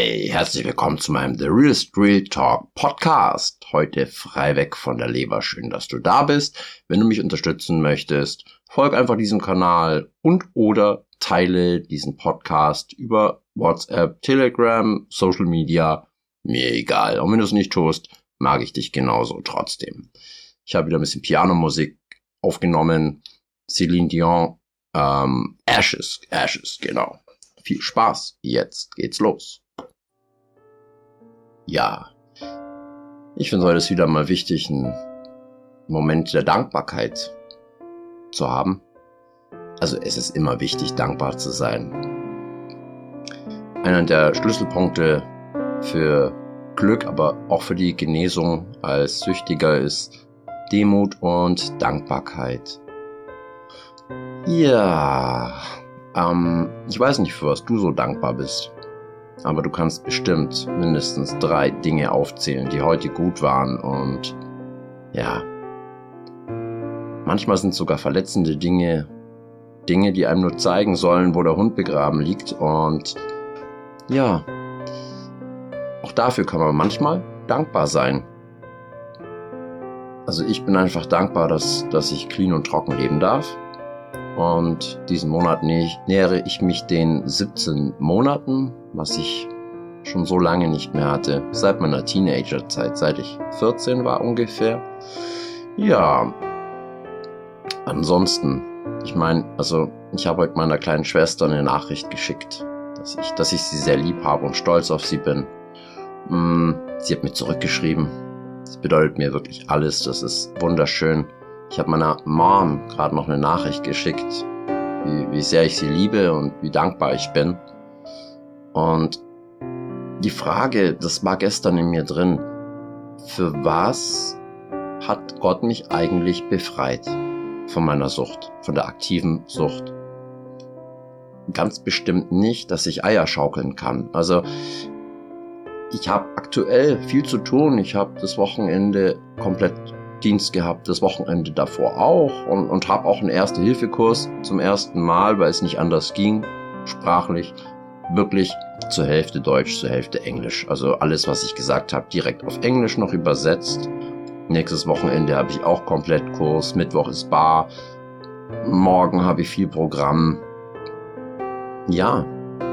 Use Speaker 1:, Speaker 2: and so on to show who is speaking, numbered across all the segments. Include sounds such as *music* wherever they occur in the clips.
Speaker 1: Hey, herzlich willkommen zu meinem The Real Street Talk Podcast. Heute frei weg von der Leber. Schön, dass du da bist. Wenn du mich unterstützen möchtest, folg einfach diesem Kanal und oder teile diesen Podcast über WhatsApp, Telegram, Social Media. Mir egal. Und wenn du es nicht tust, mag ich dich genauso trotzdem. Ich habe wieder ein bisschen Pianomusik aufgenommen. Celine Dion, ähm, Ashes, Ashes, genau. Viel Spaß. Jetzt geht's los. Ja. Ich finde heute ist wieder mal wichtig, einen Moment der Dankbarkeit zu haben. Also es ist immer wichtig, dankbar zu sein. Einer der Schlüsselpunkte für Glück, aber auch für die Genesung als Süchtiger ist Demut und Dankbarkeit. Ja, ähm, ich weiß nicht, für was du so dankbar bist. Aber du kannst bestimmt mindestens drei Dinge aufzählen, die heute gut waren und ja. Manchmal sind sogar verletzende Dinge Dinge, die einem nur zeigen sollen, wo der Hund begraben liegt und ja. Auch dafür kann man manchmal dankbar sein. Also ich bin einfach dankbar, dass, dass ich clean und trocken leben darf und diesen Monat nähere ich mich den 17 Monaten, was ich schon so lange nicht mehr hatte. Seit meiner Teenagerzeit, seit ich 14 war ungefähr. Ja. Ansonsten, ich meine, also ich habe heute meiner kleinen Schwester eine Nachricht geschickt, dass ich, dass ich sie sehr lieb habe und stolz auf sie bin. Mm, sie hat mir zurückgeschrieben. Das bedeutet mir wirklich alles. Das ist wunderschön. Ich habe meiner Mom gerade noch eine Nachricht geschickt, wie, wie sehr ich sie liebe und wie dankbar ich bin. Und die Frage, das war gestern in mir drin, für was hat Gott mich eigentlich befreit von meiner Sucht, von der aktiven Sucht? Ganz bestimmt nicht, dass ich Eier schaukeln kann. Also ich habe aktuell viel zu tun. Ich habe das Wochenende komplett Dienst gehabt, das Wochenende davor auch und, und habe auch einen Erste-Hilfe-Kurs zum ersten Mal, weil es nicht anders ging, sprachlich, wirklich zur Hälfte Deutsch, zur Hälfte Englisch. Also alles, was ich gesagt habe, direkt auf Englisch noch übersetzt. Nächstes Wochenende habe ich auch komplett Kurs, Mittwoch ist Bar, morgen habe ich viel Programm. Ja,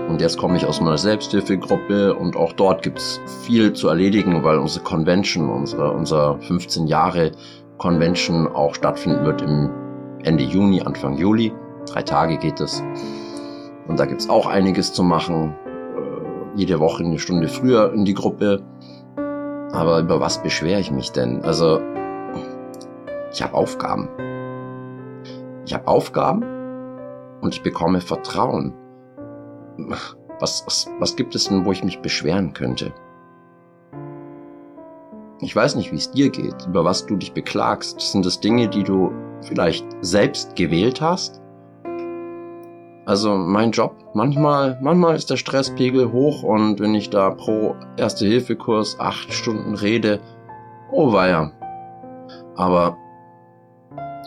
Speaker 1: und jetzt komme ich aus meiner Selbsthilfegruppe und auch dort gibt's viel zu erledigen, weil unsere Convention, unsere, unser 15 Jahre Convention auch stattfinden wird im Ende Juni, Anfang Juli. Drei Tage geht es. Und da gibt's auch einiges zu machen. Äh, jede Woche eine Stunde früher in die Gruppe. Aber über was beschwere ich mich denn? Also, ich habe Aufgaben. Ich habe Aufgaben und ich bekomme Vertrauen was, was, was gibt es denn, wo ich mich beschweren könnte? Ich weiß nicht, wie es dir geht, über was du dich beklagst. Sind das Dinge, die du vielleicht selbst gewählt hast? Also mein Job, manchmal, manchmal ist der Stresspegel hoch und wenn ich da pro Erste-Hilfe-Kurs acht Stunden rede, oh weia. Aber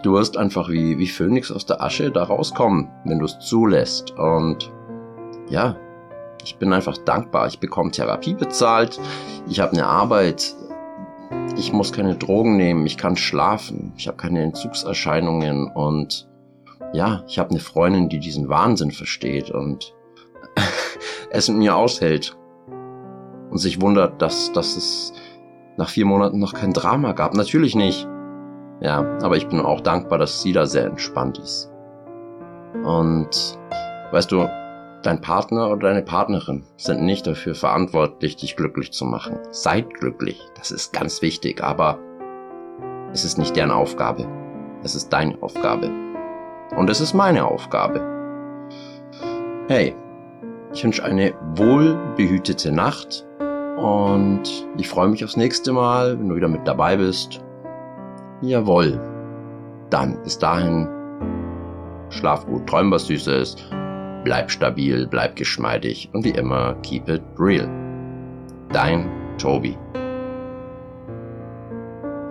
Speaker 1: du wirst einfach wie, wie Phönix aus der Asche da rauskommen, wenn du es zulässt. Und ja, ich bin einfach dankbar. Ich bekomme Therapie bezahlt, ich habe eine Arbeit, ich muss keine Drogen nehmen, ich kann schlafen, ich habe keine Entzugserscheinungen und ja, ich habe eine Freundin, die diesen Wahnsinn versteht und *laughs* es mit mir aushält und sich wundert, dass, dass es nach vier Monaten noch kein Drama gab. Natürlich nicht. Ja, aber ich bin auch dankbar, dass sie da sehr entspannt ist. Und weißt du, Dein Partner oder deine Partnerin sind nicht dafür verantwortlich, dich glücklich zu machen. Seid glücklich, das ist ganz wichtig, aber es ist nicht deren Aufgabe. Es ist deine Aufgabe. Und es ist meine Aufgabe. Hey, ich wünsche eine wohlbehütete Nacht und ich freue mich aufs nächste Mal, wenn du wieder mit dabei bist. Jawohl. Dann bis dahin. Schlaf gut, träum was Süßes Bleib stabil, bleib geschmeidig und wie immer, keep it real. Dein Tobi.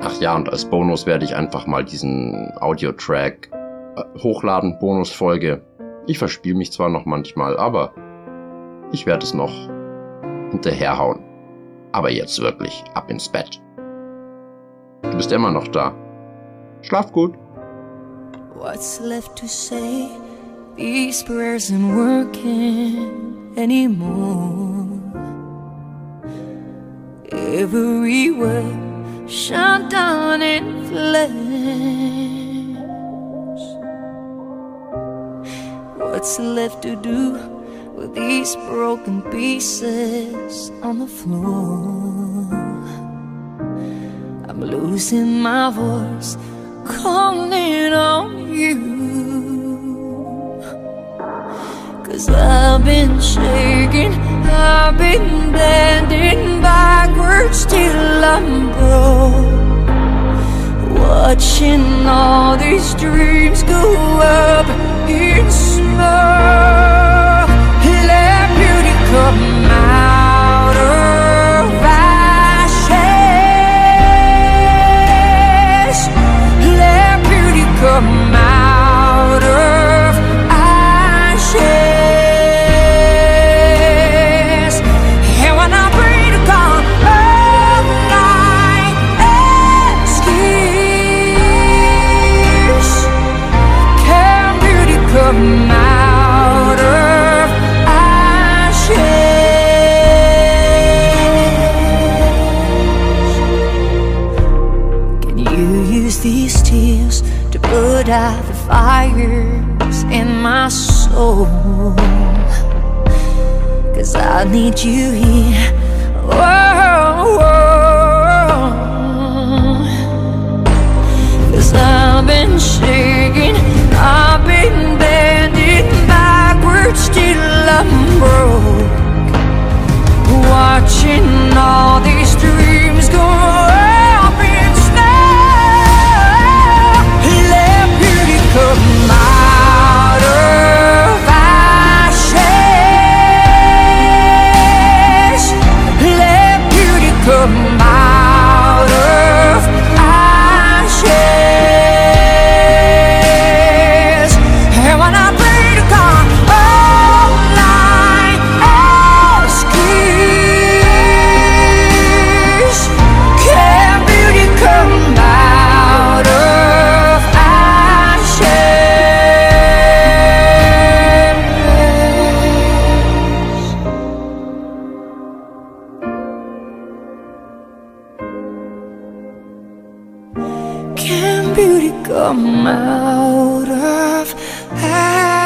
Speaker 1: Ach ja, und als Bonus werde ich einfach mal diesen Audio-Track äh, hochladen, Bonusfolge. Ich verspiele mich zwar noch manchmal, aber ich werde es noch hinterherhauen. Aber jetzt wirklich ab ins Bett. Du bist immer noch da. Schlaf gut.
Speaker 2: What's left to say? These prayers aren't working anymore. Every word shut down in flames. What's left to do with these broken pieces on the floor? I'm losing my voice, calling on you. Cause I've been shaking, I've been bending backwards till I'm broke. Watching all these dreams go up in smoke. Let beauty come use these tears to put out the fires in my soul? Cause I need you here. Can beauty come out of ashes?